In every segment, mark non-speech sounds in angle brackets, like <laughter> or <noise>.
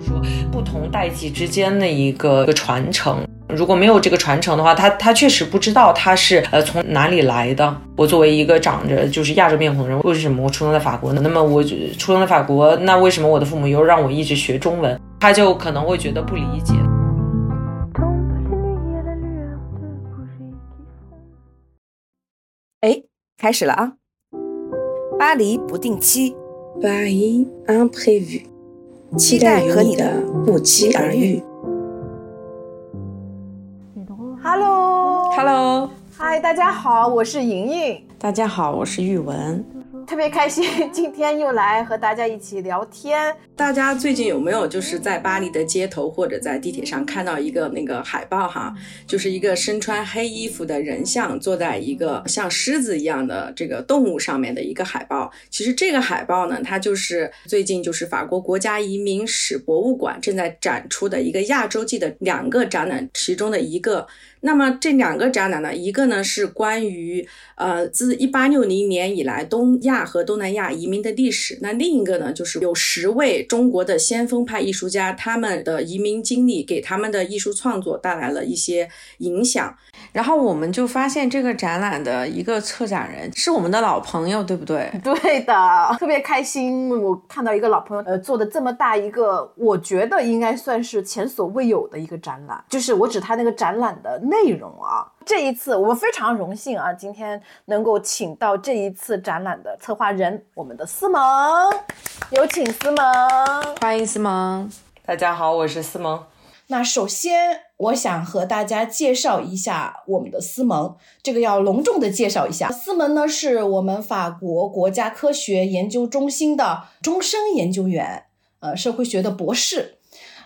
说不同代际之间的一个一个传承。如果没有这个传承的话，他他确实不知道他是呃从哪里来的。我作为一个长着就是亚洲面孔的人，为什么我出生在法国呢？那么我出生在法国，那为什么我的父母又让我一直学中文？他就可能会觉得不理解。哎，开始了啊！巴黎不定期，Paris imprévu，期待和你的不期而遇。Hello，嗨，大家好，我是莹莹。大家好，我是玉文。特别开心，<laughs> 今天又来和大家一起聊天。大家最近有没有就是在巴黎的街头或者在地铁上看到一个那个海报哈？就是一个身穿黑衣服的人像坐在一个像狮子一样的这个动物上面的一个海报。其实这个海报呢，它就是最近就是法国国家移民史博物馆正在展出的一个亚洲季的两个展览其中的一个。那么这两个展览呢，一个呢是关于呃自一八六零年以来东亚和东南亚移民的历史，那另一个呢就是有十位中国的先锋派艺术家他们的移民经历给他们的艺术创作带来了一些影响。然后我们就发现这个展览的一个策展人是我们的老朋友，对不对？<laughs> 对的，特别开心，我看到一个老朋友呃做的这么大一个，我觉得应该算是前所未有的一个展览，就是我指他那个展览的。内容啊，这一次我们非常荣幸啊，今天能够请到这一次展览的策划人，我们的思萌，有请思萌，欢迎思萌，大家好，我是思萌。那首先我想和大家介绍一下我们的思萌，这个要隆重的介绍一下，思萌呢是我们法国国家科学研究中心的终身研究员，呃，社会学的博士。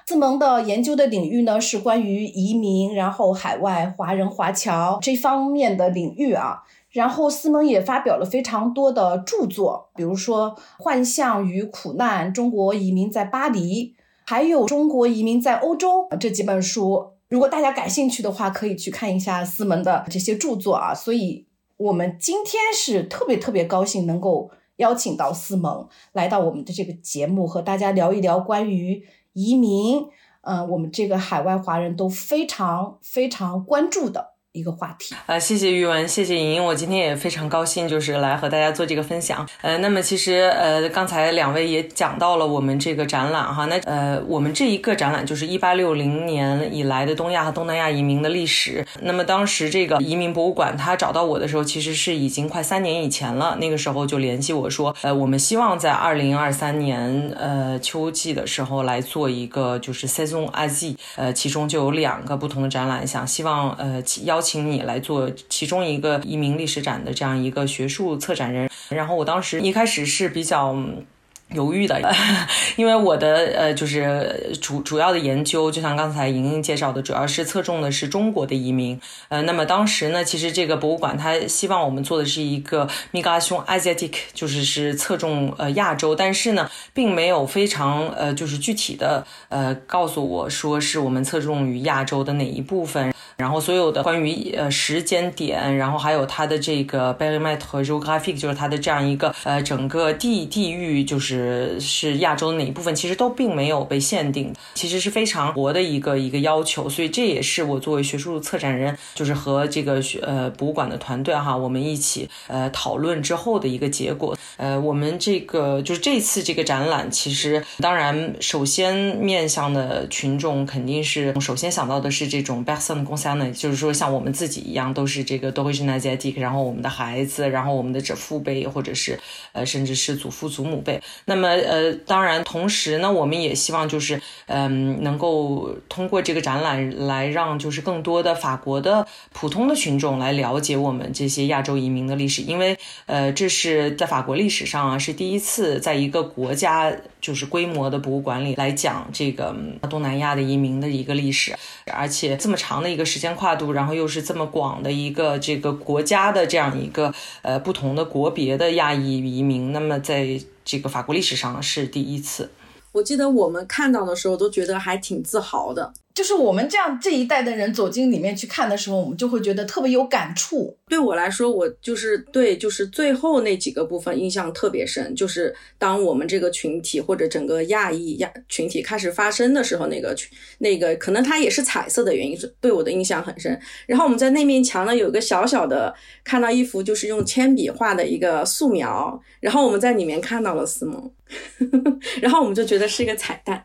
思萌的研究的领域呢是关于移民，然后海外华人华侨这方面的领域啊。然后思蒙也发表了非常多的著作，比如说《幻象与苦难：中国移民在巴黎》，还有《中国移民在欧洲》这几本书。如果大家感兴趣的话，可以去看一下思萌的这些著作啊。所以我们今天是特别特别高兴能够邀请到思萌来到我们的这个节目，和大家聊一聊关于。移民，嗯，我们这个海外华人都非常非常关注的。一个话题啊，谢谢玉文，谢谢莹莹，我今天也非常高兴，就是来和大家做这个分享。呃，那么其实呃，刚才两位也讲到了我们这个展览哈，那呃，我们这一个展览就是一八六零年以来的东亚和东南亚移民的历史。那么当时这个移民博物馆他找到我的时候，其实是已经快三年以前了。那个时候就联系我说，呃，我们希望在二零二三年呃秋季的时候来做一个就是 Saison Asie，呃，其中就有两个不同的展览，想希望呃邀。邀请你来做其中一个移民历史展的这样一个学术策展人，然后我当时一开始是比较。犹豫的，<laughs> 因为我的呃就是主主要的研究，就像刚才莹莹介绍的，主要是侧重的是中国的移民。呃，那么当时呢，其实这个博物馆它希望我们做的是一个 migration asiatic，就是是侧重呃亚洲，但是呢，并没有非常呃就是具体的呃告诉我说是我们侧重于亚洲的哪一部分。然后所有的关于呃时间点，然后还有它的这个 b e r i m e t 和 geographic，就是它的这样一个呃整个地地域就是。是亚洲的哪一部分，其实都并没有被限定，其实是非常活的一个一个要求，所以这也是我作为学术策展人，就是和这个学呃博物馆的团队哈，我们一起呃讨论之后的一个结果。呃，我们这个就是这次这个展览，其实当然首先面向的群众肯定是首先想到的是这种 b e s o n 公司呢，就是说像我们自己一样，都是这个都会是 Asiatic，然后我们的孩子，然后我们的这父辈或者是呃甚至是祖父祖母辈。那么，呃，当然，同时呢，我们也希望就是，嗯，能够通过这个展览来让就是更多的法国的普通的群众来了解我们这些亚洲移民的历史，因为，呃，这是在法国历史上啊是第一次在一个国家就是规模的博物馆里来讲这个东南亚的移民的一个历史，而且这么长的一个时间跨度，然后又是这么广的一个这个国家的这样一个呃不同的国别的亚裔移民，那么在。这个法国历史上是第一次。我记得我们看到的时候都觉得还挺自豪的。就是我们这样这一代的人走进里面去看的时候，我们就会觉得特别有感触。对我来说，我就是对，就是最后那几个部分印象特别深，就是当我们这个群体或者整个亚裔亚群体开始发声的时候，那个群那个可能它也是彩色的原因，是对我的印象很深。然后我们在那面墙呢有一个小小的看到一幅就是用铅笔画的一个素描，然后我们在里面看到了思萌，<laughs> 然后我们就觉得是一个彩蛋。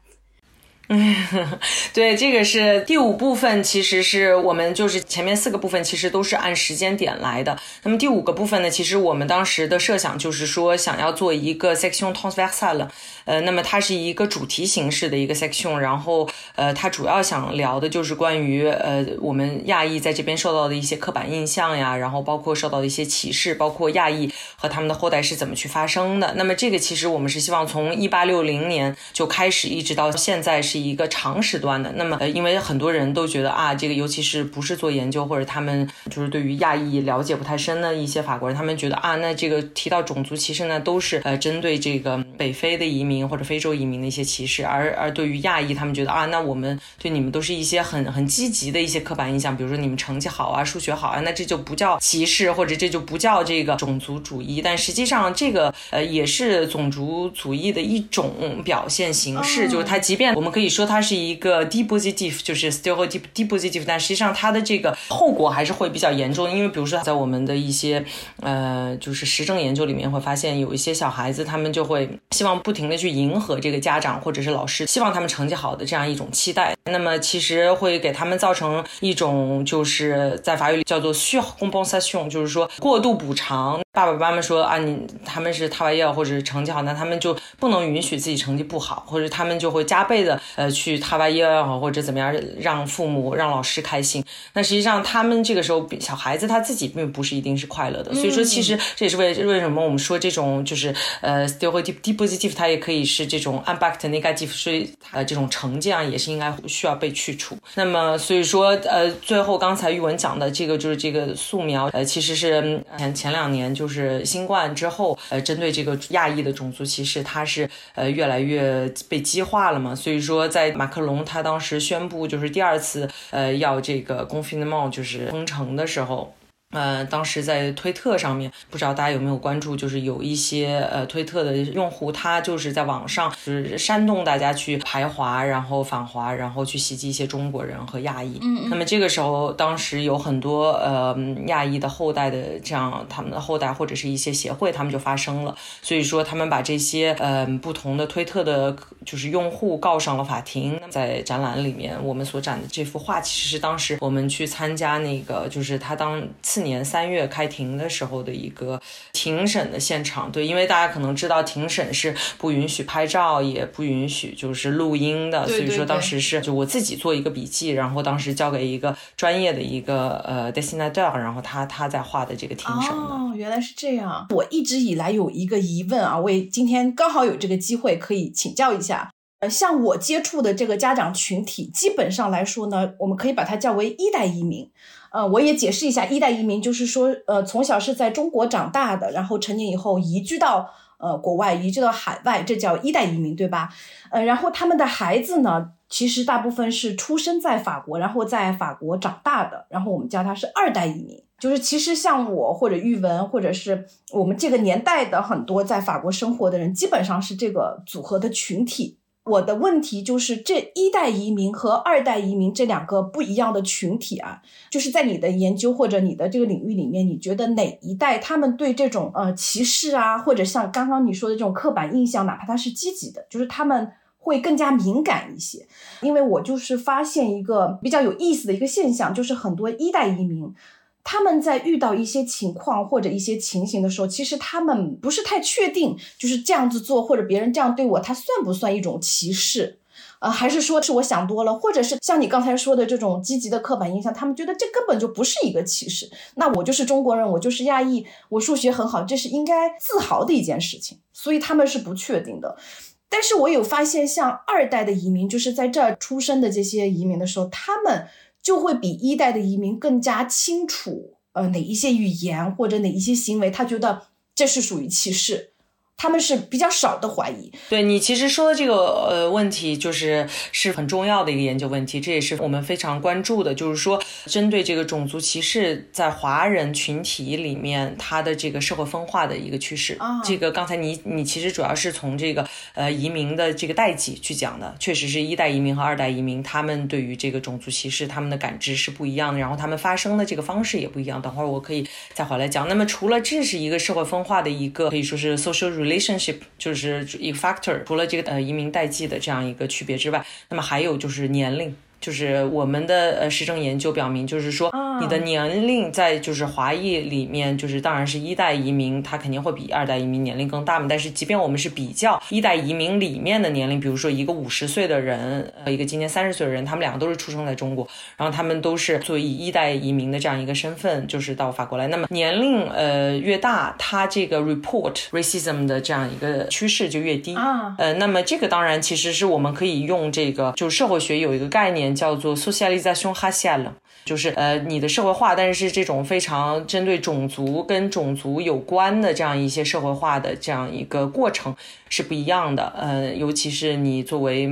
嗯，<laughs> 对，这个是第五部分，其实是我们就是前面四个部分其实都是按时间点来的。那么第五个部分呢，其实我们当时的设想就是说想要做一个 section transversal，呃，那么它是一个主题形式的一个 section，然后呃，它主要想聊的就是关于呃我们亚裔在这边受到的一些刻板印象呀，然后包括受到的一些歧视，包括亚裔和他们的后代是怎么去发生的。那么这个其实我们是希望从一八六零年就开始，一直到现在是。一个长时段的，那么呃，因为很多人都觉得啊，这个尤其是不是做研究或者他们就是对于亚裔了解不太深的一些法国人，他们觉得啊，那这个提到种族歧视呢，都是呃针对这个北非的移民或者非洲移民的一些歧视，而而对于亚裔，他们觉得啊，那我们对你们都是一些很很积极的一些刻板印象，比如说你们成绩好啊，数学好啊，那这就不叫歧视，或者这就不叫这个种族主义，但实际上这个呃也是种族主义的一种表现形式，就是它即便我们可以。说它是一个 depositive，就是 still deep depositive，但实际上它的这个后果还是会比较严重，因为比如说在我们的一些呃就是实证研究里面会发现，有一些小孩子他们就会希望不停的去迎合这个家长或者是老师希望他们成绩好的这样一种期待，那么其实会给他们造成一种就是在法语里叫做 surcompensation，就是说过度补偿。爸爸妈妈说啊，你他们是他娃耶或者是成绩好，那他们就不能允许自己成绩不好，或者他们就会加倍的呃去他娃耶也好，或者怎么样让父母让老师开心。那实际上他们这个时候小孩子他自己并不是一定是快乐的，所以说其实这也是为为什么我们说这种就是呃 still deep depositive 它也可以是这种 unbacked negative，所以呃这种成见啊也是应该需要被去除。那么所以说呃最后刚才玉文讲的这个就是这个素描呃其实是前前两年就。就是新冠之后，呃，针对这个亚裔的种族歧视，它是呃越来越被激化了嘛。所以说，在马克龙他当时宣布就是第二次呃要这个公费的帽就是封城的时候。呃，当时在推特上面，不知道大家有没有关注，就是有一些呃推特的用户，他就是在网上就是煽动大家去排华，然后反华，然后去袭击一些中国人和亚裔。嗯，那么这个时候，当时有很多呃亚裔的后代的这样他们的后代或者是一些协会，他们就发声了。所以说，他们把这些呃不同的推特的，就是用户告上了法庭。在展览里面，我们所展的这幅画，其实是当时我们去参加那个，就是他当。次年三月开庭的时候的一个庭审的现场，对，因为大家可能知道庭审是不允许拍照，也不允许就是录音的，所以说当时是就我自己做一个笔记，然后当时交给一个专业的一个呃 dessinateur，然后他他在画的这个庭审的。哦，原来是这样。我一直以来有一个疑问啊，我也今天刚好有这个机会可以请教一下。呃，像我接触的这个家长群体，基本上来说呢，我们可以把它叫为一代移民。呃，我也解释一下，一代移民就是说，呃，从小是在中国长大的，然后成年以后移居到呃国外，移居到海外，这叫一代移民，对吧？呃，然后他们的孩子呢，其实大部分是出生在法国，然后在法国长大的，然后我们叫他是二代移民。就是其实像我或者玉文，或者是我们这个年代的很多在法国生活的人，基本上是这个组合的群体。我的问题就是，这一代移民和二代移民这两个不一样的群体啊，就是在你的研究或者你的这个领域里面，你觉得哪一代他们对这种呃歧视啊，或者像刚刚你说的这种刻板印象，哪怕它是积极的，就是他们会更加敏感一些？因为我就是发现一个比较有意思的一个现象，就是很多一代移民。他们在遇到一些情况或者一些情形的时候，其实他们不是太确定，就是这样子做或者别人这样对我，他算不算一种歧视？呃，还是说是我想多了，或者是像你刚才说的这种积极的刻板印象，他们觉得这根本就不是一个歧视。那我就是中国人，我就是亚裔，我数学很好，这是应该自豪的一件事情。所以他们是不确定的。但是我有发现，像二代的移民，就是在这儿出生的这些移民的时候，他们。就会比一代的移民更加清楚，呃，哪一些语言或者哪一些行为，他觉得这是属于歧视，他们是比较少的怀疑。对你其实说的这个呃问题，就是是很重要的一个研究问题，这也是我们非常关注的，就是说针对这个种族歧视在华人群体里面它的这个社会分化的一个趋势。啊这个刚才你你其实主要是从这个呃移民的这个代际去讲的，确实是一代移民和二代移民，他们对于这个种族歧视他们的感知是不一样的，然后他们发生的这个方式也不一样。等会儿我可以再回来讲。那么除了这是一个社会分化的一个可以说是 social relationship，就是一个 factor，除了这个呃移民代际的这样一个区别之外，那么还有就是年龄。就是我们的呃实证研究表明，就是说你的年龄在就是华裔里面，就是当然是一代移民，他肯定会比二代移民年龄更大嘛。但是即便我们是比较一代移民里面的年龄，比如说一个五十岁的人，和，一个今年三十岁的人，他们两个都是出生在中国，然后他们都是作为以一代移民的这样一个身份，就是到法国来。那么年龄呃越大，他这个 report racism 的这样一个趋势就越低啊呃，那么这个当然其实是我们可以用这个，就是社会学有一个概念叫做 socialisation raciale。就是呃你的社会化，但是是这种非常针对种族跟种族有关的这样一些社会化的这样一个过程是不一样的。呃，尤其是你作为，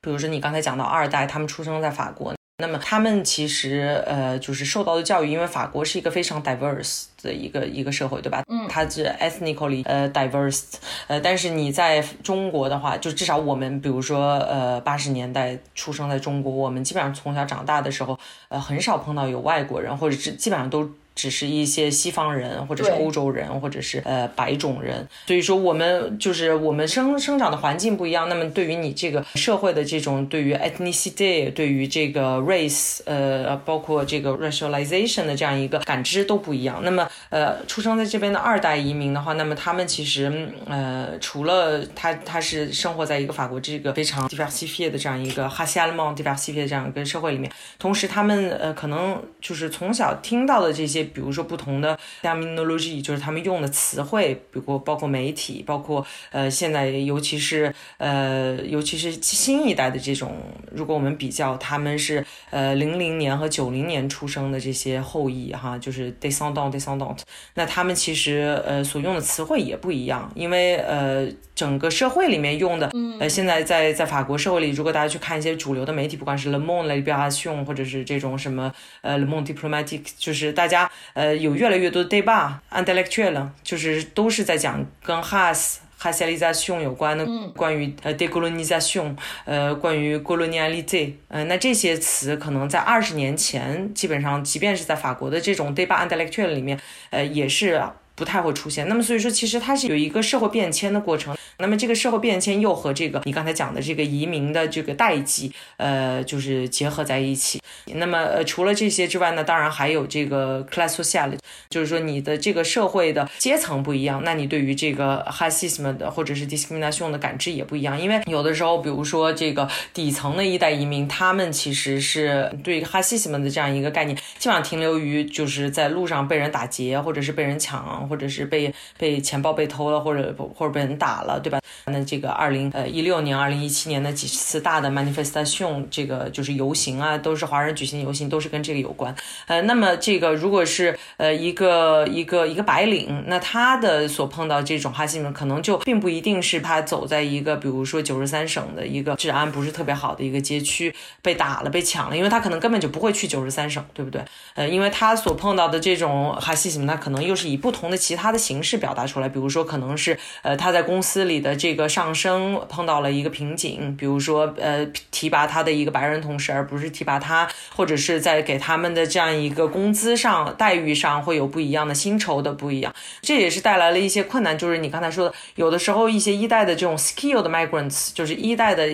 比如说你刚才讲到二代，他们出生在法国。那么他们其实呃就是受到的教育，因为法国是一个非常 diverse 的一个一个社会，对吧？嗯，它是 ethnically 呃 diverse，呃，但是你在中国的话，就至少我们比如说呃八十年代出生在中国，我们基本上从小长大的时候，呃很少碰到有外国人，或者是基本上都。只是一些西方人，或者是欧洲人，或者是呃白种人，所以说我们就是我们生生长的环境不一样，那么对于你这个社会的这种对于 ethnicity，对于这个 race，呃，包括这个 racialization 的这样一个感知都不一样。那么呃，出生在这边的二代移民的话，那么他们其实呃，除了他他是生活在一个法国这个非常 diversified 的这样一个 hassiale mont diversified 的这样一个社会里面，同时他们呃可能就是从小听到的这些。比如说不同的 terminology，就是他们用的词汇，比如包括媒体，包括呃现在尤其是呃尤其是新一代的这种，如果我们比较他们是呃零零年和九零年出生的这些后裔哈，就是 descendant descendant，那他们其实呃所用的词汇也不一样，因为呃整个社会里面用的，呃现在在在法国社会里，如果大家去看一些主流的媒体，不管是 Le Monde、La Libération，或者是这种什么呃 Le Monde Diplomatique，就是大家。呃，有越来越多的 débat intellectual，就是都是在讲跟 has racialisation 有关的，关于呃 decolonization，呃，关于 coloniality，呃，那这些词可能在二十年前，基本上即便是在法国的这种 debat intellectual 里面，呃，也是不太会出现。那么所以说，其实它是有一个社会变迁的过程。那么这个社会变迁又和这个你刚才讲的这个移民的这个代际，呃，就是结合在一起。那么呃，除了这些之外呢，当然还有这个 class social，就是说你的这个社会的阶层不一样，那你对于这个 h a s i s m 的或者是 discrimination 的感知也不一样。因为有的时候，比如说这个底层的一代移民，他们其实是对 h a s i s m 的这样一个概念，基本上停留于就是在路上被人打劫，或者是被人抢，或者是被被钱包被偷了，或者或者被人打了。对吧？那这个二零呃一六年、二零一七年的几次大的 manifestation，这个就是游行啊，都是华人举行游行，都是跟这个有关。呃，那么这个如果是呃一个一个一个白领，那他的所碰到这种哈西们，可能就并不一定是他走在一个比如说九十三省的一个治安不是特别好的一个街区被打了、被抢了，因为他可能根本就不会去九十三省，对不对？呃，因为他所碰到的这种哈西们，他可能又是以不同的其他的形式表达出来，比如说可能是呃他在公司里。的这个上升碰到了一个瓶颈，比如说呃提拔他的一个白人同事，而不是提拔他，或者是在给他们的这样一个工资上、待遇上会有不一样的薪酬的不一样，这也是带来了一些困难。就是你刚才说的，有的时候一些一代的这种 skilled migrants，就是一代的，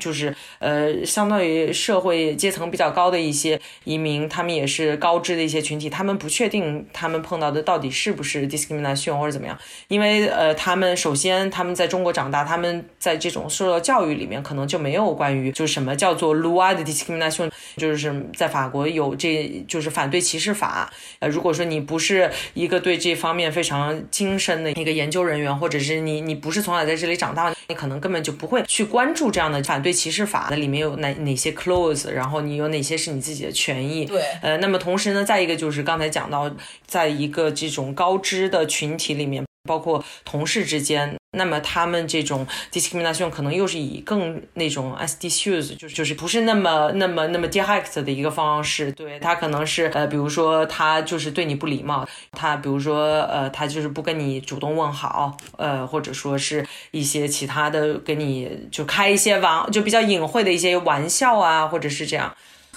就是呃相当于社会阶层比较高的一些移民，他们也是高知的一些群体，他们不确定他们碰到的到底是不是 discrimination 或者怎么样，因为呃他们首先他们在中国长大，他们在这种受到教育里面，可能就没有关于就是什么叫做 loi de discrimination，就是在法国有这就是反对歧视法。呃，如果说你不是一个对这方面非常精深的一个研究人员，或者是你你不是从小在这里长大，你可能根本就不会去关注这样的反对歧视法的里面有哪哪些 clause，然后你有哪些是你自己的权益。对，呃，那么同时呢，再一个就是刚才讲到，在一个这种高知知的群体里面，包括同事之间。那么他们这种 discrimination 可能又是以更那种 s d s u s 就是就是不是那么那么那么 direct 的一个方式，对他可能是呃，比如说他就是对你不礼貌，他比如说呃，他就是不跟你主动问好，呃，或者说是一些其他的跟你就开一些玩就比较隐晦的一些玩笑啊，或者是这样。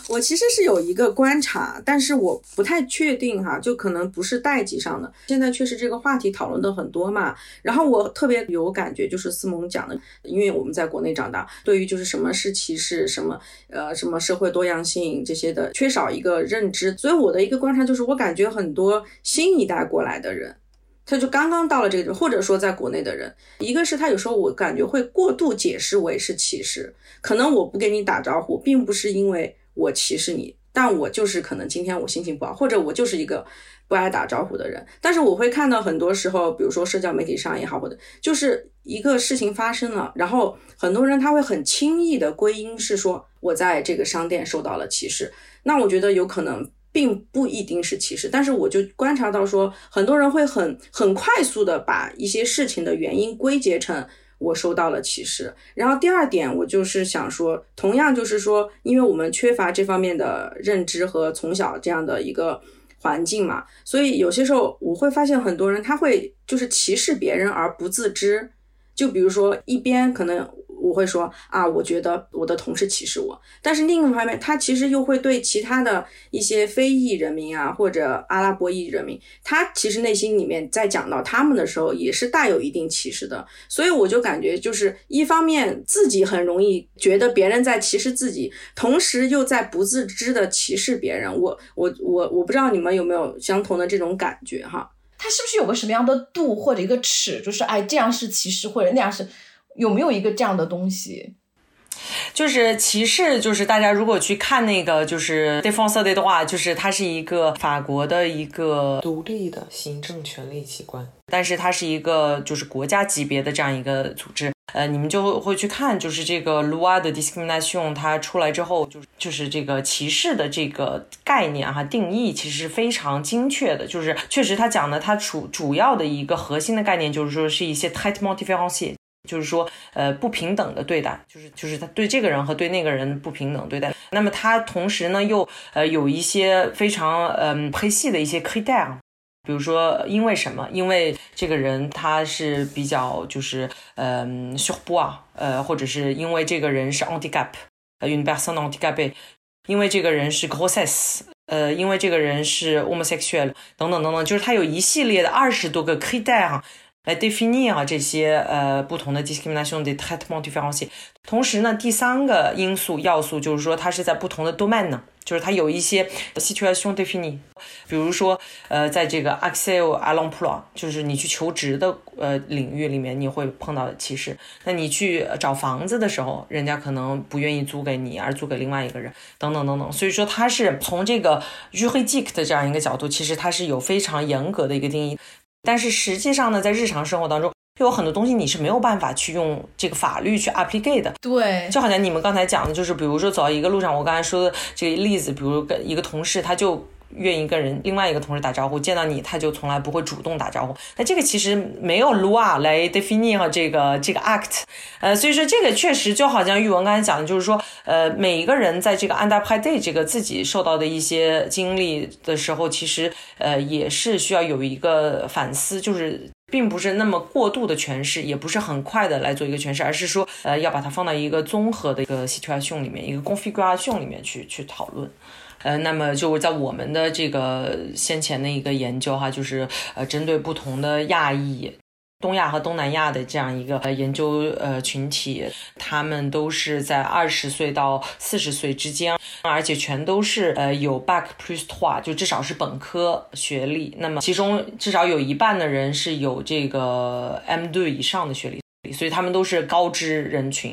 我其实是有一个观察，但是我不太确定哈，就可能不是代际上的。现在确实这个话题讨论的很多嘛，然后我特别有感觉，就是思萌讲的，因为我们在国内长大，对于就是什么是歧视，什么呃什么社会多样性这些的缺少一个认知，所以我的一个观察就是，我感觉很多新一代过来的人，他就刚刚到了这个，或者说在国内的人，一个是他有时候我感觉会过度解释为是歧视，可能我不给你打招呼，并不是因为。我歧视你，但我就是可能今天我心情不好，或者我就是一个不爱打招呼的人。但是我会看到很多时候，比如说社交媒体上也好，或者就是一个事情发生了，然后很多人他会很轻易的归因是说我在这个商店受到了歧视。那我觉得有可能并不一定是歧视，但是我就观察到说，很多人会很很快速的把一些事情的原因归结成。我受到了歧视，然后第二点，我就是想说，同样就是说，因为我们缺乏这方面的认知和从小这样的一个环境嘛，所以有些时候我会发现很多人他会就是歧视别人而不自知，就比如说一边可能。我会说啊，我觉得我的同事歧视我，但是另一方面，他其实又会对其他的一些非裔人民啊，或者阿拉伯裔人民，他其实内心里面在讲到他们的时候，也是带有一定歧视的。所以我就感觉，就是一方面自己很容易觉得别人在歧视自己，同时又在不自知的歧视别人。我我我我不知道你们有没有相同的这种感觉哈？他是不是有个什么样的度或者一个尺，就是哎这样是歧视或者那样是？有没有一个这样的东西？就是歧视，就是大家如果去看那个就是 d e f e n s e 的话，就是它是一个法国的一个独立的行政权力机关，但是它是一个就是国家级别的这样一个组织。呃，你们就会去看，就是这个 loi de discrimination 它出来之后，就是就是这个歧视的这个概念哈定义其实是非常精确的，就是确实它讲的它主主要的一个核心的概念就是说是一些 traitement différencié。就是说，呃，不平等的对待，就是就是他对这个人和对那个人不平等对待。那么他同时呢，又呃有一些非常嗯黑细的一些 criteria，比如说因为什么？因为这个人他是比较就是嗯 s u r p o 呃，或者是因为这个人是 handicap，呃，une personne handicapée，因为这个人是 grossess 呃，因为这个人是 homosexual，等等等等，就是他有一系列的二十多个 criteria。来 definir 啊这些呃不同的 discrimination 的 traitement différencié。同时呢，第三个因素要素就是说它是在不同的 domain 呢，就是它有一些 situation définie。比如说呃，在这个 accès à l'emploi，就是你去求职的呃领域里面，你会碰到歧视。那你去找房子的时候，人家可能不愿意租给你，而租给另外一个人，等等等等。所以说它是从这个 juridic 的这样一个角度，其实它是有非常严格的一个定义。但是实际上呢，在日常生活当中，有很多东西你是没有办法去用这个法律去 apply 的。对，就好像你们刚才讲的，就是比如说走到一个路上，我刚才说的这个例子，比如跟一个同事，他就。愿意跟人另外一个同事打招呼，见到你他就从来不会主动打招呼。那这个其实没有 Lua 来 define 这个这个 act，呃，所以说这个确实就好像玉文刚才讲的，就是说，呃，每一个人在这个 under p a day 这个自己受到的一些经历的时候，其实呃也是需要有一个反思，就是并不是那么过度的诠释，也不是很快的来做一个诠释，而是说呃要把它放到一个综合的一个 situation 里面，一个 configuration 里面去去讨论。呃，那么就是在我们的这个先前的一个研究哈，就是呃，针对不同的亚裔、东亚和东南亚的这样一个呃研究呃群体，他们都是在二十岁到四十岁之间，而且全都是呃有 back plus two，就至少是本科学历。那么其中至少有一半的人是有这个 M 对以上的学历，所以他们都是高知人群。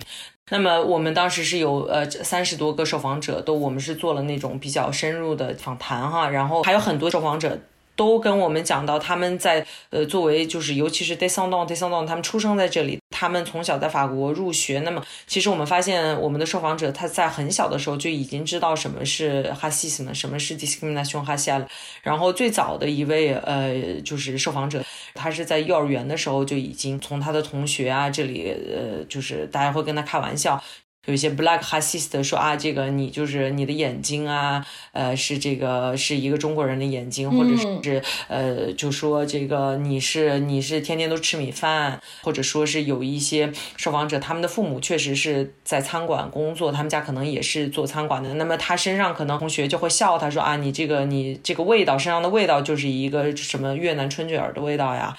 那么我们当时是有呃三十多个受访者，都我们是做了那种比较深入的访谈哈，然后还有很多受访者都跟我们讲到，他们在呃作为就是尤其是 descendant descendant，他们出生在这里，他们从小在法国入学。那么其实我们发现，我们的受访者他在很小的时候就已经知道什么是 racism，什么是 discrimination racial。然后最早的一位呃就是受访者，他是在幼儿园的时候就已经从他的同学啊这里呃就是大家会跟他开玩笑。有一些 black racist 说啊，这个你就是你的眼睛啊，呃，是这个是一个中国人的眼睛，或者是呃，就说这个你是你是天天都吃米饭，或者说是有一些受访者，他们的父母确实是在餐馆工作，他们家可能也是做餐馆的，那么他身上可能同学就会笑他说啊，你这个你这个味道身上的味道就是一个什么越南春卷儿的味道呀。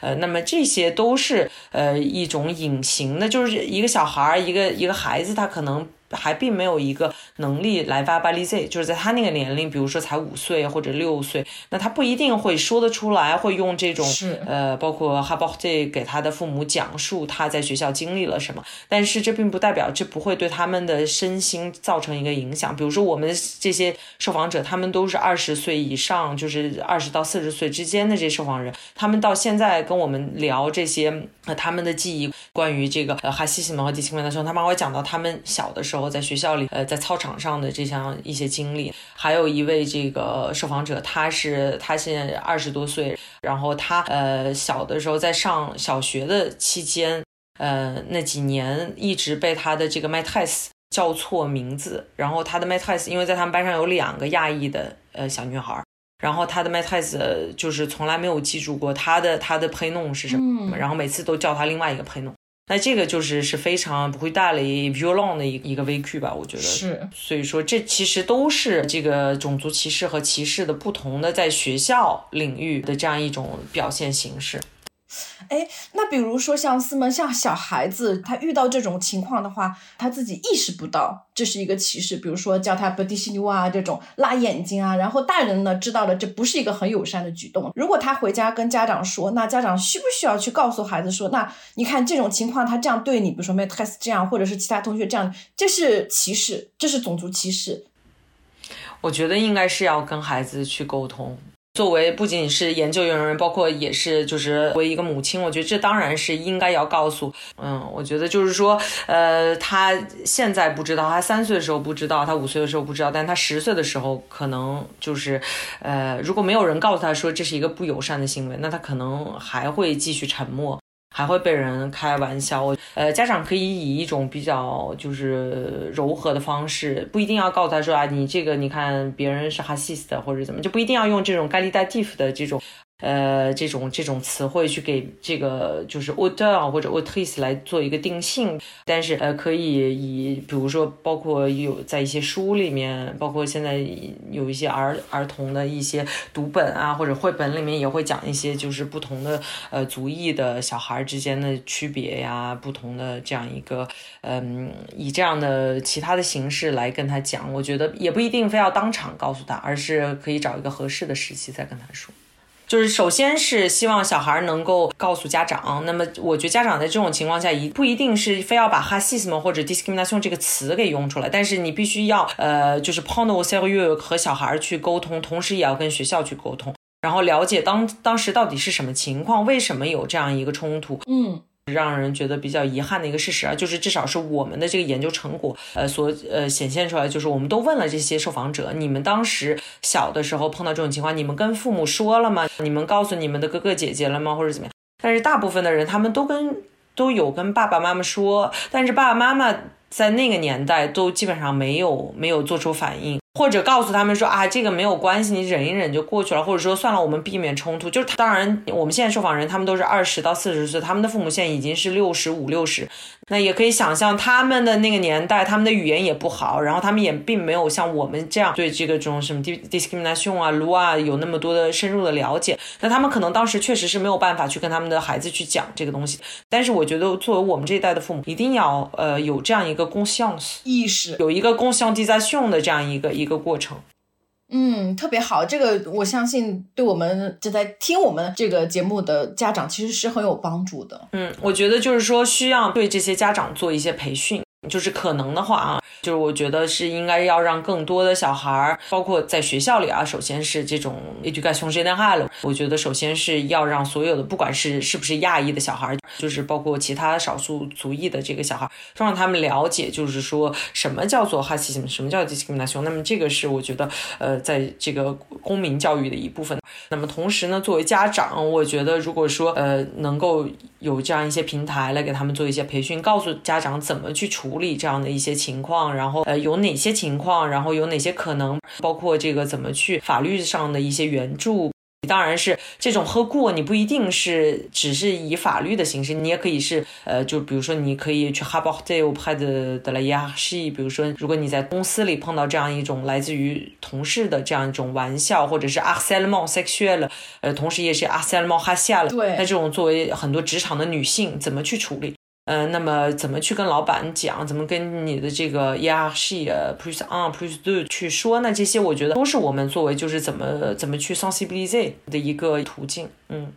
呃，那么这些都是呃一种隐形的，就是一个小孩儿，一个一个孩子，他可能。还并没有一个能力来 v a b a l i z 就是在他那个年龄，比如说才五岁或者六岁，那他不一定会说得出来，会用这种呃，包括 h a b o 给他的父母讲述他在学校经历了什么，但是这并不代表这不会对他们的身心造成一个影响。比如说我们这些受访者，他们都是二十岁以上，就是二十到四十岁之间的这些受访人，他们到现在跟我们聊这些呃他们的记忆，关于这个呃哈西西门和迪西门的时候，他们会讲到他们小的时候。在学校里，呃，在操场上的这项一些经历，还有一位这个受访者，他是他现在二十多岁，然后他呃小的时候在上小学的期间，呃那几年一直被他的这个 Matis 叫错名字，然后他的 Matis 因为在他们班上有两个亚裔的呃小女孩，然后他的 Matis 就是从来没有记住过他的他的配弄是什么，然后每次都叫他另外一个配弄。那这个就是是非常不会带来 violent 的一一个 VQ 吧？我觉得是，所以说这其实都是这个种族歧视和歧视的不同的在学校领域的这样一种表现形式。哎，那比如说像思门，像小孩子，他遇到这种情况的话，他自己意识不到这是一个歧视，比如说叫他不迪西尼啊这种拉眼睛啊，然后大人呢知道了这不是一个很友善的举动。如果他回家跟家长说，那家长需不需要去告诉孩子说，那你看这种情况他这样对你，比如说 Matt 这样，或者是其他同学这样，这是歧视，这是种族歧视。我觉得应该是要跟孩子去沟通。作为不仅是研究人员，包括也是就是为一个母亲，我觉得这当然是应该要告诉。嗯，我觉得就是说，呃，他现在不知道，他三岁的时候不知道，他五岁的时候不知道，但他十岁的时候可能就是，呃，如果没有人告诉他说这是一个不友善的行为，那他可能还会继续沉默。还会被人开玩笑，呃，家长可以以一种比较就是柔和的方式，不一定要告诉他说啊，你这个你看别人是哈西斯的或者怎么，就不一定要用这种概率代替的这种。呃，这种这种词汇去给这个就是 auteur 或者 autrice 来做一个定性，但是呃，可以以比如说，包括有在一些书里面，包括现在有一些儿儿童的一些读本啊，或者绘本里面也会讲一些就是不同的呃族裔的小孩之间的区别呀，不同的这样一个嗯，以这样的其他的形式来跟他讲，我觉得也不一定非要当场告诉他，而是可以找一个合适的时期再跟他说。就是首先是希望小孩能够告诉家长，那么我觉得家长在这种情况下一不一定是非要把 h a s i s m 或者 discrimination 这个词给用出来，但是你必须要呃就是 p o n d o s e r i e u 和小孩去沟通，同时也要跟学校去沟通，然后了解当当时到底是什么情况，为什么有这样一个冲突，嗯。让人觉得比较遗憾的一个事实啊，就是至少是我们的这个研究成果，呃，所呃显现出来，就是我们都问了这些受访者，你们当时小的时候碰到这种情况，你们跟父母说了吗？你们告诉你们的哥哥姐姐了吗？或者怎么样？但是大部分的人，他们都跟都有跟爸爸妈妈说，但是爸爸妈妈在那个年代都基本上没有没有做出反应。或者告诉他们说啊，这个没有关系，你忍一忍就过去了。或者说算了，我们避免冲突。就是当然，我们现在受访人他们都是二十到四十岁，他们的父母现在已经是六十五六十。那也可以想象他们的那个年代，他们的语言也不好，然后他们也并没有像我们这样对这个这种什么 discrimination 啊、lu 啊有那么多的深入的了解。那他们可能当时确实是没有办法去跟他们的孩子去讲这个东西。但是我觉得，作为我们这一代的父母，一定要呃有这样一个 conscience 意识，有一个 conscientization 的这样一个一。一个过程，嗯，特别好。这个我相信对我们正在听我们这个节目的家长其实是很有帮助的。嗯，我觉得就是说需要对这些家长做一些培训。就是可能的话啊，就是我觉得是应该要让更多的小孩儿，包括在学校里啊，首先是这种 education general，我觉得首先是要让所有的，不管是是不是亚裔的小孩儿，就是包括其他少数族裔的这个小孩儿，都让他们了解，就是说什么叫做 racism，什么叫 discrimination。那么这个是我觉得，呃，在这个公民教育的一部分。那么同时呢，作为家长，我觉得如果说呃能够有这样一些平台来给他们做一些培训，告诉家长怎么去处理这样的一些情况，然后呃有哪些情况，然后有哪些可能，包括这个怎么去法律上的一些援助。当然是这种喝过，你不一定是只是以法律的形式，你也可以是呃，就比如说你可以去 b o t e ou pas de de la hiérarchie，比如说如果你在公司里碰到这样一种来自于同事的这样一种玩笑，或者是 harcèlement sexuel，呃，同时也是 harcèlement racial，对那这种作为很多职场的女性怎么去处理？嗯，那么怎么去跟老板讲？怎么跟你的这个 ERC plus one plus two 去说那？这些我觉得都是我们作为就是怎么怎么去 sensibilize 的一个途径。嗯。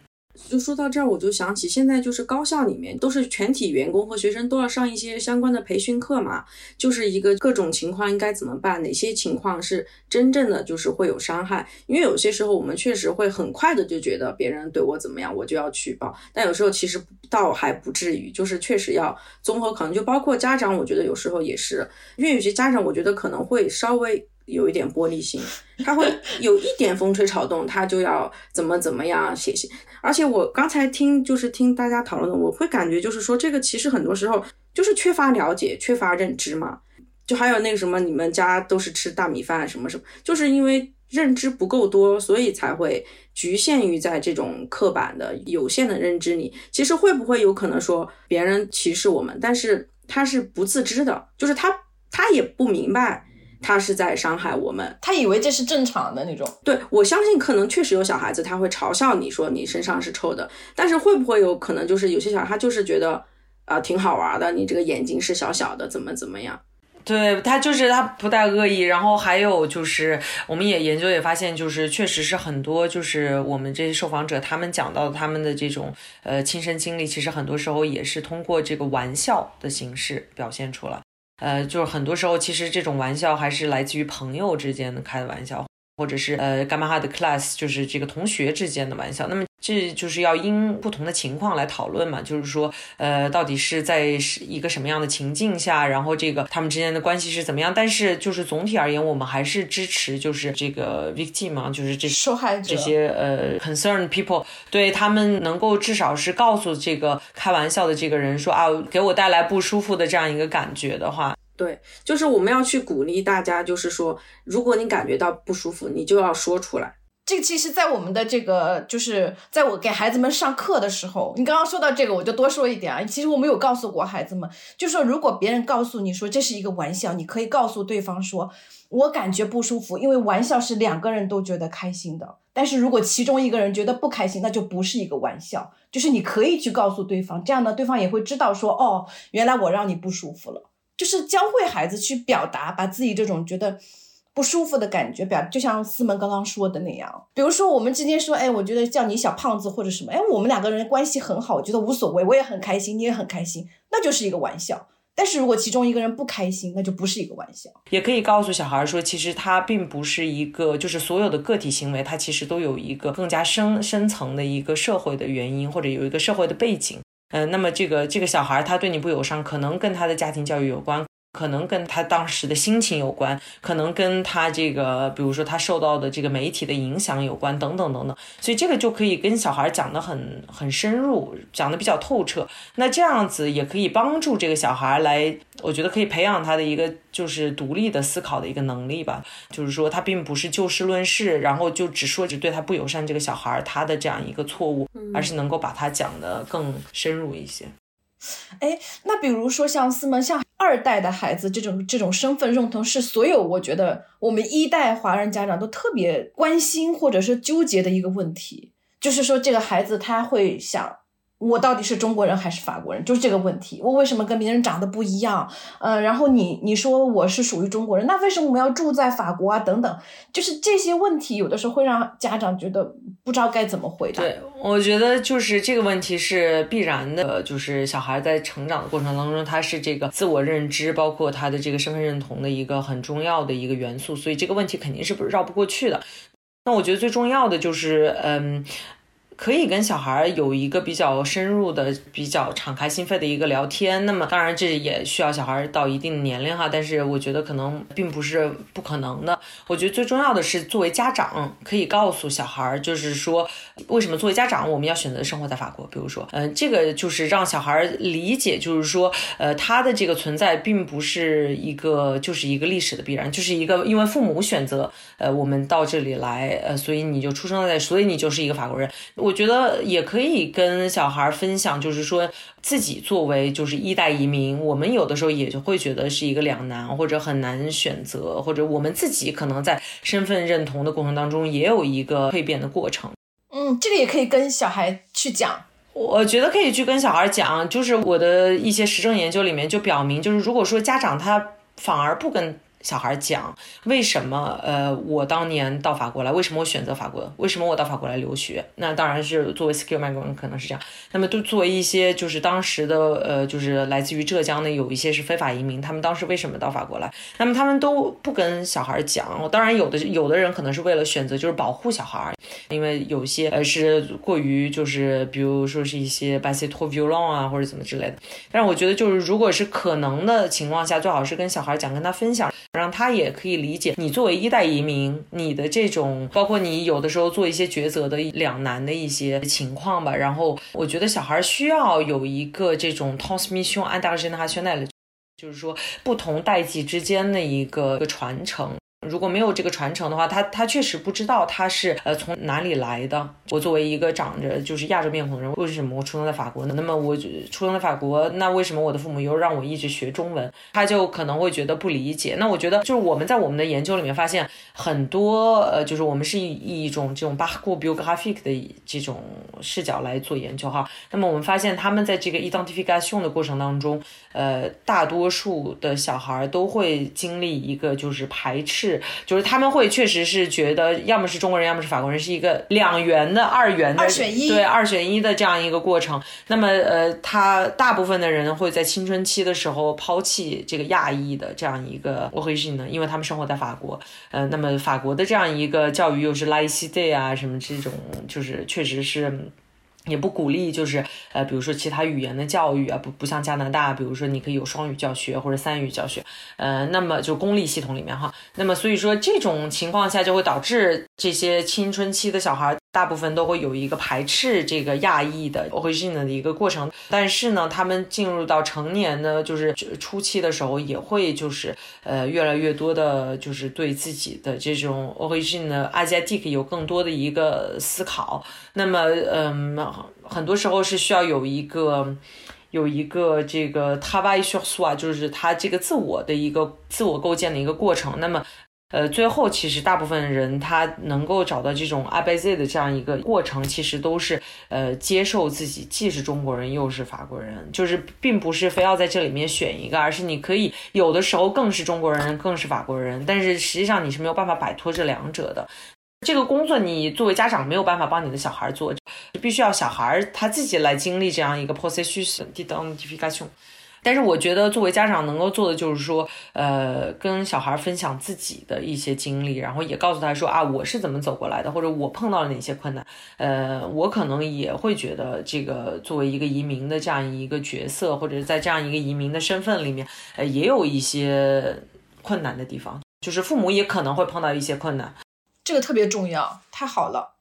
就说到这儿，我就想起现在就是高校里面都是全体员工和学生都要上一些相关的培训课嘛，就是一个各种情况应该怎么办，哪些情况是真正的就是会有伤害，因为有些时候我们确实会很快的就觉得别人对我怎么样，我就要举报，但有时候其实倒还不至于，就是确实要综合考虑，就包括家长，我觉得有时候也是，因为有些家长我觉得可能会稍微。有一点玻璃心，<laughs> 他会有一点风吹草动，他就要怎么怎么样写信。而且我刚才听就是听大家讨论的，我会感觉就是说这个其实很多时候就是缺乏了解、缺乏认知嘛。就还有那个什么，你们家都是吃大米饭什么什么，就是因为认知不够多，所以才会局限于在这种刻板的有限的认知里。其实会不会有可能说别人歧视我们，但是他是不自知的，就是他他也不明白。他是在伤害我们，他以为这是正常的那种。对我相信，可能确实有小孩子他会嘲笑你说你身上是臭的，但是会不会有可能就是有些小孩他就是觉得啊挺好玩的，你这个眼睛是小小的，怎么怎么样？对他就是他不带恶意，然后还有就是我们也研究也发现，就是确实是很多就是我们这些受访者他们讲到他们的这种呃亲身经历，其实很多时候也是通过这个玩笑的形式表现出来。呃，就是很多时候，其实这种玩笑还是来自于朋友之间的开的玩笑，或者是呃干嘛哈的 class，就是这个同学之间的玩笑。那么。这就是要因不同的情况来讨论嘛，就是说，呃，到底是在是一个什么样的情境下，然后这个他们之间的关系是怎么样？但是就是总体而言，我们还是支持就是这个 victim 嘛，就是这受害者这些呃 concerned people，对他们能够至少是告诉这个开玩笑的这个人说啊，给我带来不舒服的这样一个感觉的话，对，就是我们要去鼓励大家，就是说，如果你感觉到不舒服，你就要说出来。这个其实，在我们的这个，就是在我给孩子们上课的时候，你刚刚说到这个，我就多说一点啊。其实我们有告诉过孩子们，就说如果别人告诉你说这是一个玩笑，你可以告诉对方说，我感觉不舒服，因为玩笑是两个人都觉得开心的。但是如果其中一个人觉得不开心，那就不是一个玩笑。就是你可以去告诉对方，这样呢，对方也会知道说，哦，原来我让你不舒服了。就是教会孩子去表达，把自己这种觉得。不舒服的感觉表，就像思门刚刚说的那样。比如说，我们之间说，哎，我觉得叫你小胖子或者什么，哎，我们两个人关系很好，我觉得无所谓，我也很开心，你也很开心，那就是一个玩笑。但是如果其中一个人不开心，那就不是一个玩笑。也可以告诉小孩说，其实他并不是一个，就是所有的个体行为，它其实都有一个更加深深层的一个社会的原因，或者有一个社会的背景。嗯，那么这个这个小孩他对你不友善，可能跟他的家庭教育有关。可能跟他当时的心情有关，可能跟他这个，比如说他受到的这个媒体的影响有关，等等等等。所以这个就可以跟小孩讲的很很深入，讲的比较透彻。那这样子也可以帮助这个小孩来，我觉得可以培养他的一个就是独立的思考的一个能力吧。就是说他并不是就事论事，然后就只说只对他不友善这个小孩他的这样一个错误，而是能够把他讲的更深入一些。哎，那比如说像四门像二代的孩子这种这种身份认同，是所有我觉得我们一代华人家长都特别关心或者是纠结的一个问题。就是说，这个孩子他会想我到底是中国人还是法国人？就是这个问题，我为什么跟别人长得不一样？呃，然后你你说我是属于中国人，那为什么我们要住在法国啊？等等，就是这些问题，有的时候会让家长觉得不知道该怎么回答。对，我觉得就是这个问题是必然的，就是小孩在成长的过程当中，他是这个自我认知，包括他的这个身份认同的一个很重要的一个元素，所以这个问题肯定是绕不过去的。那我觉得最重要的就是，嗯。可以跟小孩有一个比较深入的、比较敞开心扉的一个聊天。那么，当然这也需要小孩到一定年龄哈。但是，我觉得可能并不是不可能的。我觉得最重要的是，作为家长可以告诉小孩，就是说，为什么作为家长我们要选择生活在法国？比如说，嗯，这个就是让小孩理解，就是说，呃，他的这个存在并不是一个，就是一个历史的必然，就是一个因为父母选择，呃，我们到这里来，呃，所以你就出生在，所以你就是一个法国人。我觉得也可以跟小孩分享，就是说自己作为就是一代移民，我们有的时候也就会觉得是一个两难或者很难选择，或者我们自己可能在身份认同的过程当中也有一个蜕变的过程。嗯，这个也可以跟小孩去讲。我觉得可以去跟小孩讲，就是我的一些实证研究里面就表明，就是如果说家长他反而不跟。小孩讲为什么？呃，我当年到法国来，为什么我选择法国？为什么我到法国来留学？那当然是作为 skill migrant 可能是这样。那么都作为一些就是当时的呃，就是来自于浙江的有一些是非法移民，他们当时为什么到法国来？那么他们都不跟小孩讲。当然有的有的人可能是为了选择就是保护小孩，因为有些呃是过于就是比如说是一些 b a s i t o violent 啊或者怎么之类的。但是我觉得就是如果是可能的情况下，最好是跟小孩讲，跟他分享。让他也可以理解你作为一代移民，你的这种包括你有的时候做一些抉择的两难的一些情况吧。然后我觉得小孩需要有一个这种 transmission a n d e r g e n e r a t i o n a l 就是说不同代际之间的一个一个传承。如果没有这个传承的话，他他确实不知道他是呃从哪里来的。我作为一个长着就是亚洲面孔的人，为什么我出生在法国呢？那么我出生在法国，那为什么我的父母又让我一直学中文？他就可能会觉得不理解。那我觉得就是我们在我们的研究里面发现很多呃，就是我们是以一种这种 biographic 的这种视角来做研究哈。那么我们发现他们在这个 identification 的过程当中，呃，大多数的小孩都会经历一个就是排斥。是，就是他们会确实是觉得，要么是中国人，要么是法国人，是一个两元的二元的，二选一，对，二选一的这样一个过程。那么，呃，他大部分的人会在青春期的时候抛弃这个亚裔的这样一个 origin 呢，因为他们生活在法国，呃，那么法国的这样一个教育又是 laicite 啊，什么这种，就是确实是。也不鼓励，就是呃，比如说其他语言的教育啊，不不像加拿大，比如说你可以有双语教学或者三语教学，呃，那么就公立系统里面哈，那么所以说这种情况下就会导致这些青春期的小孩。大部分都会有一个排斥这个亚裔的 origin 的一个过程，但是呢，他们进入到成年呢，就是初期的时候，也会就是呃越来越多的，就是对自己的这种 origin 的 Asiatic 有更多的一个思考。那么，嗯，很多时候是需要有一个有一个这个 t a v a i s h u 就是他这个自我的一个自我构建的一个过程。那么。呃，最后其实大部分人他能够找到这种阿贝 Z 的这样一个过程，其实都是呃接受自己既是中国人又是法国人，就是并不是非要在这里面选一个，而是你可以有的时候更是中国人，更是法国人，但是实际上你是没有办法摆脱这两者的。这个工作你作为家长没有办法帮你的小孩做，必须要小孩他自己来经历这样一个 p r o c e s s i o n。但是我觉得，作为家长能够做的就是说，呃，跟小孩分享自己的一些经历，然后也告诉他说啊，我是怎么走过来的，或者我碰到了哪些困难。呃，我可能也会觉得，这个作为一个移民的这样一个角色，或者在这样一个移民的身份里面，呃，也有一些困难的地方，就是父母也可能会碰到一些困难。这个特别重要，太好了。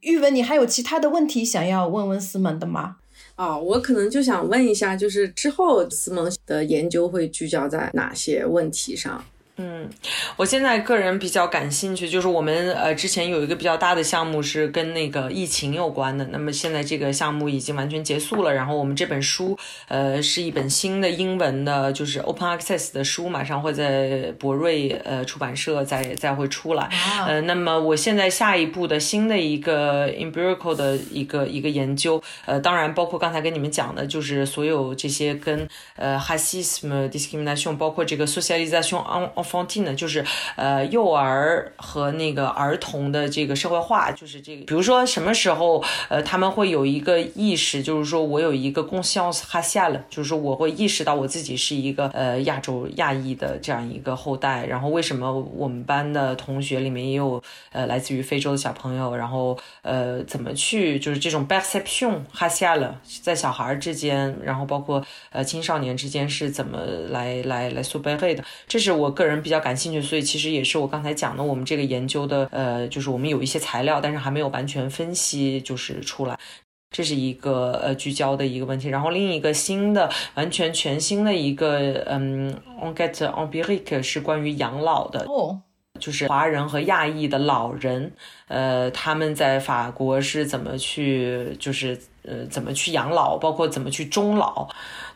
玉文，你还有其他的问题想要问问思门的吗？啊，我可能就想问一下，就是之后思萌的研究会聚焦在哪些问题上？嗯，我现在个人比较感兴趣，就是我们呃之前有一个比较大的项目是跟那个疫情有关的，那么现在这个项目已经完全结束了，然后我们这本书呃是一本新的英文的，就是 Open Access 的书，马上会在博瑞呃出版社再再会出来，呃，那么我现在下一步的新的一个 empirical 的一个一个研究，呃，当然包括刚才跟你们讲的，就是所有这些跟呃 racism discrimination，包括这个 socialization on 双进呢，就是呃幼儿和那个儿童的这个社会化，就是这个，比如说什么时候呃他们会有一个意识，就是说我有一个 conscience raciale，就是说我会意识到我自己是一个呃亚洲亚裔的这样一个后代，然后为什么我们班的同学里面也有呃来自于非洲的小朋友，然后呃怎么去就是这种 perception 哈下了在小孩之间，然后包括呃青少年之间是怎么来来来 s u p e r 的，这是我个人。比较感兴趣，所以其实也是我刚才讲的，我们这个研究的，呃，就是我们有一些材料，但是还没有完全分析，就是出来，这是一个呃聚焦的一个问题。然后另一个新的、完全全新的一个，嗯，enquête empirique 是关于养老的，哦，就是华人和亚裔的老人，呃，他们在法国是怎么去，就是呃怎么去养老，包括怎么去终老。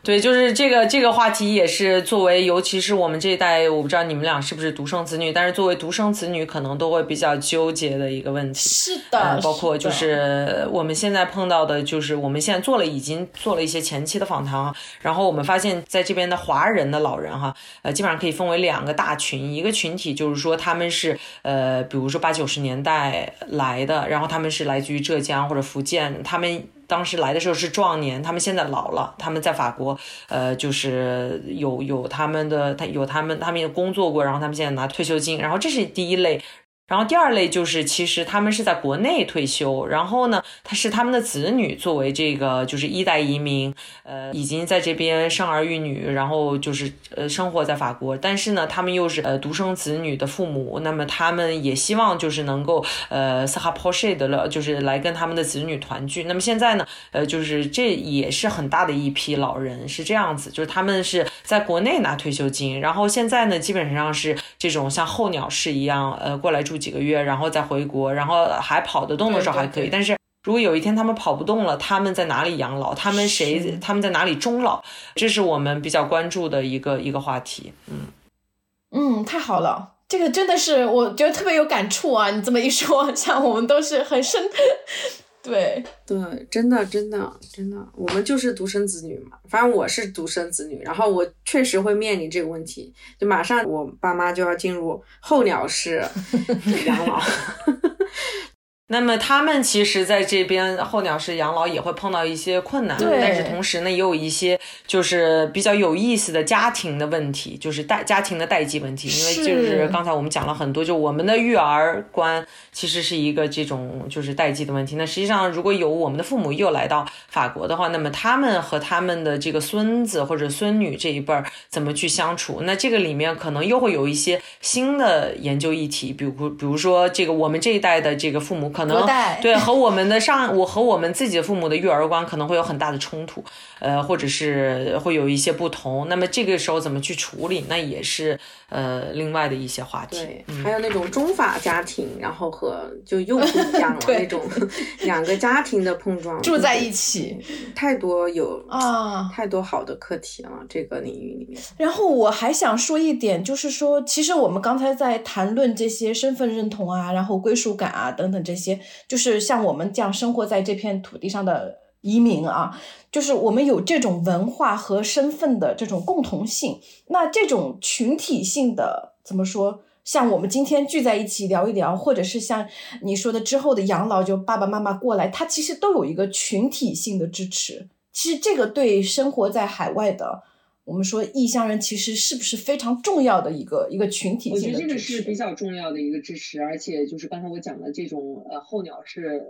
对，就是这个这个话题也是作为，尤其是我们这一代，我不知道你们俩是不是独生子女，但是作为独生子女，可能都会比较纠结的一个问题。是的，包括就是我们现在碰到的，就是我们现在做了已经做了一些前期的访谈，然后我们发现在这边的华人的老人哈，呃，基本上可以分为两个大群，一个群体就是说他们是呃，比如说八九十年代来的，然后他们是来自于浙江或者福建，他们。当时来的时候是壮年，他们现在老了，他们在法国，呃，就是有有他们的，他有他们，他们也工作过，然后他们现在拿退休金，然后这是第一类。然后第二类就是，其实他们是在国内退休，然后呢，他是他们的子女作为这个就是一代移民，呃，已经在这边生儿育女，然后就是呃生活在法国，但是呢，他们又是呃独生子女的父母，那么他们也希望就是能够呃 s a p o r 的了，就是来跟他们的子女团聚。那么现在呢，呃，就是这也是很大的一批老人是这样子，就是他们是在国内拿退休金，然后现在呢，基本上是这种像候鸟式一样，呃，过来住。几个月，然后再回国，然后还跑得动的时候还可以。但是如果有一天他们跑不动了，他们在哪里养老？他们谁？他们在哪里终老？这是我们比较关注的一个一个话题。嗯嗯，太好了，这个真的是我觉得特别有感触啊！你这么一说，像我们都是很深。对对，真的真的真的，我们就是独生子女嘛。反正我是独生子女，然后我确实会面临这个问题，就马上我爸妈就要进入候鸟式 <laughs> 养老。那么他们其实在这边候鸟式养老也会碰到一些困难，但是同时呢，也有一些就是比较有意思的家庭的问题，就是代家庭的代际问题。因为就是刚才我们讲了很多，就我们的育儿观其实是一个这种就是代际的问题。那实际上，如果有我们的父母又来到法国的话，那么他们和他们的这个孙子或者孙女这一辈儿怎么去相处？那这个里面可能又会有一些新的研究议题，比如比如说这个我们这一代的这个父母可。能对和我们的上，我和我们自己的父母的育儿观可能会有很大的冲突，呃，或者是会有一些不同。那么这个时候怎么去处理，那也是呃另外的一些话题。对，还有那种中法家庭，然后和就又不一样了 <laughs> 那种两个家庭的碰撞，<laughs> 住在一起，太多有啊，太多好的课题了这个领域里面。然后我还想说一点，就是说，其实我们刚才在谈论这些身份认同啊，然后归属感啊等等这些。就是像我们这样生活在这片土地上的移民啊，就是我们有这种文化和身份的这种共同性。那这种群体性的怎么说？像我们今天聚在一起聊一聊，或者是像你说的之后的养老，就爸爸妈妈过来，他其实都有一个群体性的支持。其实这个对生活在海外的。我们说异乡人其实是不是非常重要的一个一个群体性的？我觉得这个是比较重要的一个支持，而且就是刚才我讲的这种呃候鸟式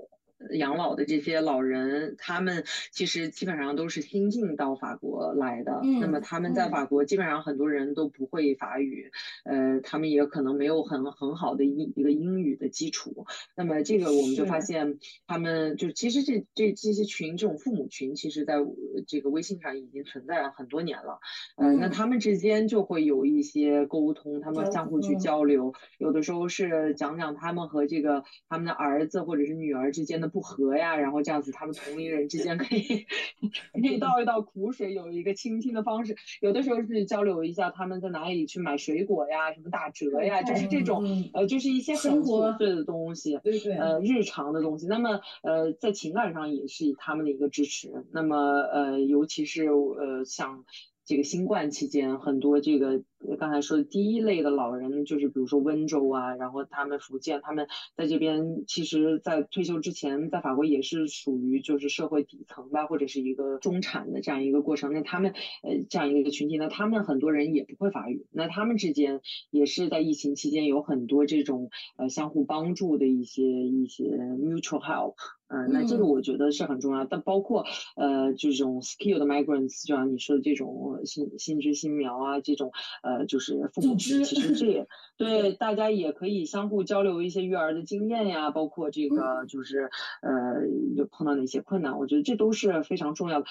养老的这些老人，他们其实基本上都是新进到法国来的。嗯那么他们在法国基本上很多人都不会法语，呃，他们也可能没有很很好的英一个英语的基础。那么这个我们就发现，他们就其实这这这些群这种父母群，其实在呃这个微信上已经存在很多年了。呃，那嗯他们之间就会有一些沟通，他们相互去嗯交流，有的时候是讲讲他们和这个他们的儿子或者是女儿之间的不和呀，然后这样子他们同龄人之间可以 <laughs> 可以倒一倒苦水，有一个倾听的方式。有的时候是交流一下他们在哪里去买水果呀，什么打折呀，就是这种嗯呃，就是一些很琐碎的东西。对对，呃，日常的东西，那么呃，在情感上也是他们的一个支持。那么呃，尤其是呃，像这个新冠期间，很多这个刚才说的第一类的老人，就是比如说温州啊，然后他们福建，他们在这边，其实，在退休之前，在法国也是属于就是社会底层吧，或者是一个中产的这样一个过程。那他们呃这样一个群体呢，他们很多人也不会法语，那他们之间也是在疫情期间有很多这种呃相互帮助的一些一些 mutual help。嗯，那这个嗯。我觉得是很重要，但包括呃这种 skilled migrants，就像你说的这种新新知新苗啊，这种呃就是父母，其实这也 <laughs> 对大家也可以相互交流一些育儿的经验呀，包括这个就是呃有碰到哪些困难，我觉得这都是非常重要的。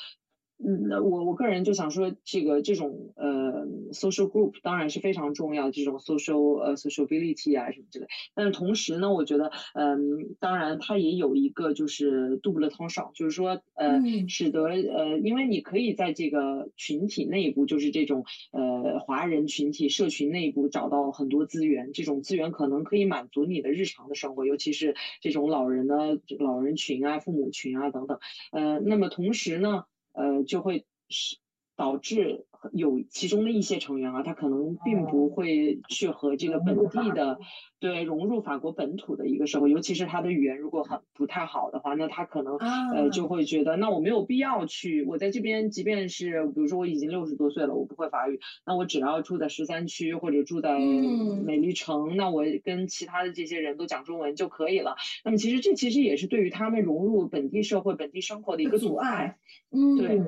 嗯，那我我个人就想说，这个这种呃 social group 当然是非常重要，这种 social 呃 sociability 啊什么之类。但是同时呢，我觉得嗯，当然它也有一个就是杜布勒通少，就是说呃，嗯使得呃，因为你可以在这个群体内部，就是这种呃华人群体社群内部找到很多资源，这种资源可能可以满足你的日常的生活，尤其是这种老人的老人群啊、父母群啊等等。呃，那么同时呢，呃，就会是导致有其中的一些成员啊，他可能并不会去和这个本地的对融入法国本土的一个社会，尤其是他的语言如果很不太好的话，那他可能啊呃就会觉得，那我没有必要去，我在这边即便是比如说我已经六十多岁了，我不会法语，那我只要住在十三区或者住在嗯。美丽城，那我跟其他的这些人都讲中文就可以了。那么其实这其实也是对于他们融入本地社会、本地生活的一个阻碍。嗯对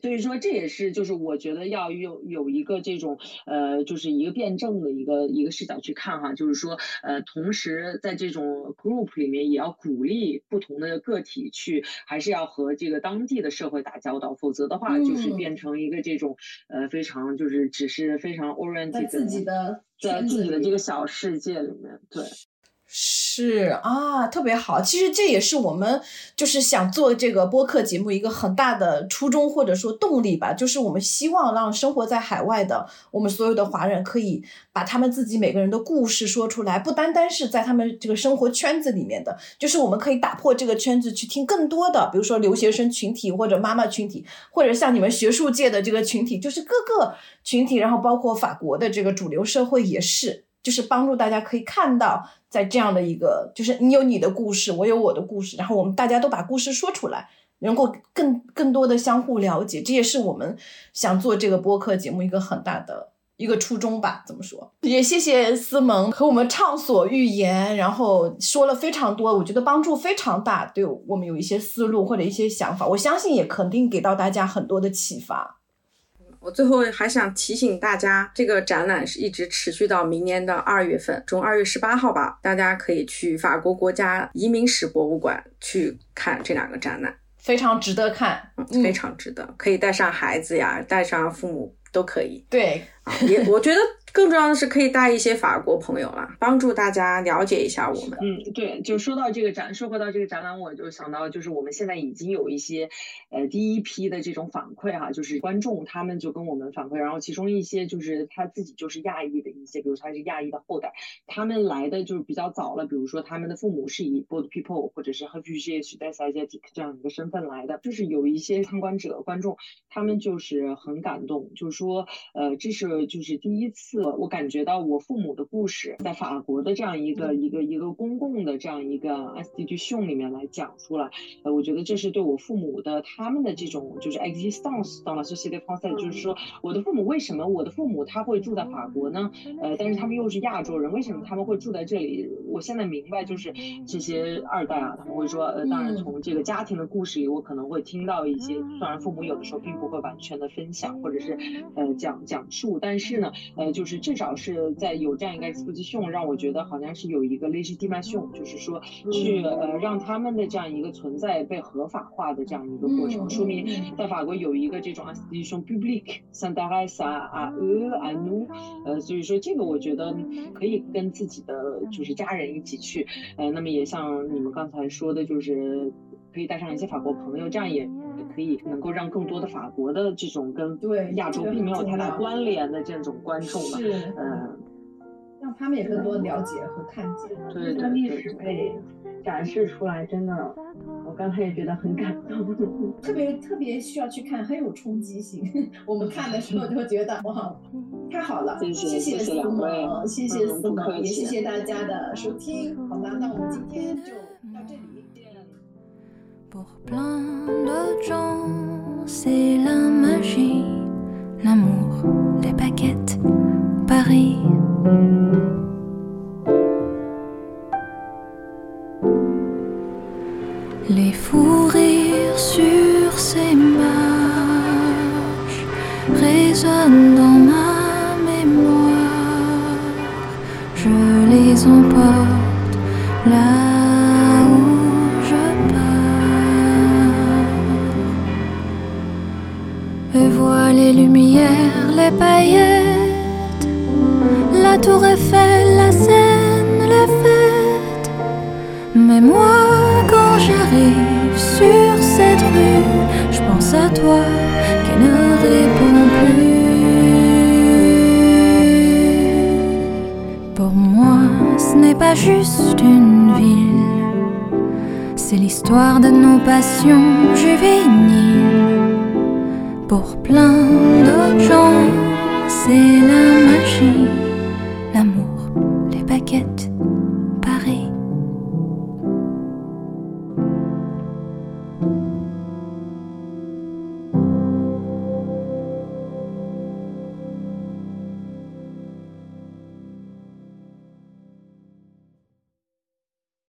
所以说，这也是就是我觉得要有有一个这种呃，就是一个辩证的一个一个视角去看哈，就是说呃，同时在这种 group 里面也要鼓励不同的个体去，还是要和这个当地的社会打交道，否则的话就是嗯变成一个这种呃非常就是只是非常 oriented 在自己的在自己的这个小世界里面，对。是啊，特别好。其实这也是我们就是想做这个播客节目一个很大的初衷或者说动力吧，就是我们希望让生活在海外的我们所有的华人可以把他们自己每个人的故事说出来，不单单是在他们这个生活圈子里面的，就是我们可以打破这个圈子，去听更多的，比如说留学生群体或者妈妈群体，或者像你们学术界的这个群体，就是各个群体，然后包括法国的这个主流社会也是。就是帮助大家可以看到，在这样的一个，就是你有你的故事，我有我的故事，然后我们大家都把故事说出来，能够更更多的相互了解，这也是我们想做这个播客节目一个很大的一个初衷吧。怎么说？也谢谢思萌和我们畅所欲言，然后说了非常多，我觉得帮助非常大，对我们有一些思路或者一些想法，我相信也肯定给到大家很多的启发。我最后还想提醒大家，这个展览是一直持续到明年的二月份，从二月十八号吧，大家可以去法国国家移民史博物馆去看这两个展览，非常值得看，嗯，非常值得，可以带上孩子呀，带上父母都可以。对，啊，也我觉得更重要的是可以带一些法国朋友啦，帮助大家了解一下我们。嗯，对，就说到这个展，说回到这个展览，我就想到，就是我们现在已经有一些，呃，第一批的这种反馈哈、就是观众他们就跟我们反馈，然后其中一些就是他自己就是亚裔的一些，比如他是亚裔的后代，他们来的就是比较早了，比如说他们的父母是以 boat people 或者是 refugees 带 asiatic 这样一个身份来的，就是有一些参观者观众，他们就是很感动，就是说，呃，这是就是第一次次我感觉到我父母的故事在法国的这样一个一个一个公共的这样一个 S D G 秀里面来讲出来，呃，我觉得这是对我父母的他们的这种就是 existence 到了这些的方式，就是说我的父母为什么我的父母他会住在法国呢？呃，但是他们又是亚洲人，为什么他们会住在这里？我现在明白，就是这些二代啊，他们会说，呃，当然从这个家庭的故事里，我可能会听到一些，虽然父母有的时候并不会完全的分享或者是呃讲讲述，但是呢，呃，就是至少是在有这样一个 exposition，让我觉得好像是有一个 legitimation，就是说去呃让他们的这样一个存在被合法化的这样一个过程，说明在法国有一个这种 exposition public，s'intéresse à eux à nous，呃，所以说这个我觉得可以跟自己的就是家人一起去，呃，那么也像你们刚才说的，就是可以带上一些法国朋友，这样也也可以能够让更多的法国的这种跟对亚洲并没有太大关联的这种观众吧，是嗯，让他们也更多了解和看见。对对历对史被展示出来，真的，我刚才也觉得很感动。特别特别需要去看，很有冲击性。我们看的时候就觉得哇，太好了！谢谢两位萌，谢谢嗯思萌，也谢谢大家的收听。好了，那我们今天就。Pour plein de gens, c'est la magie, l'amour, les baguettes, Paris.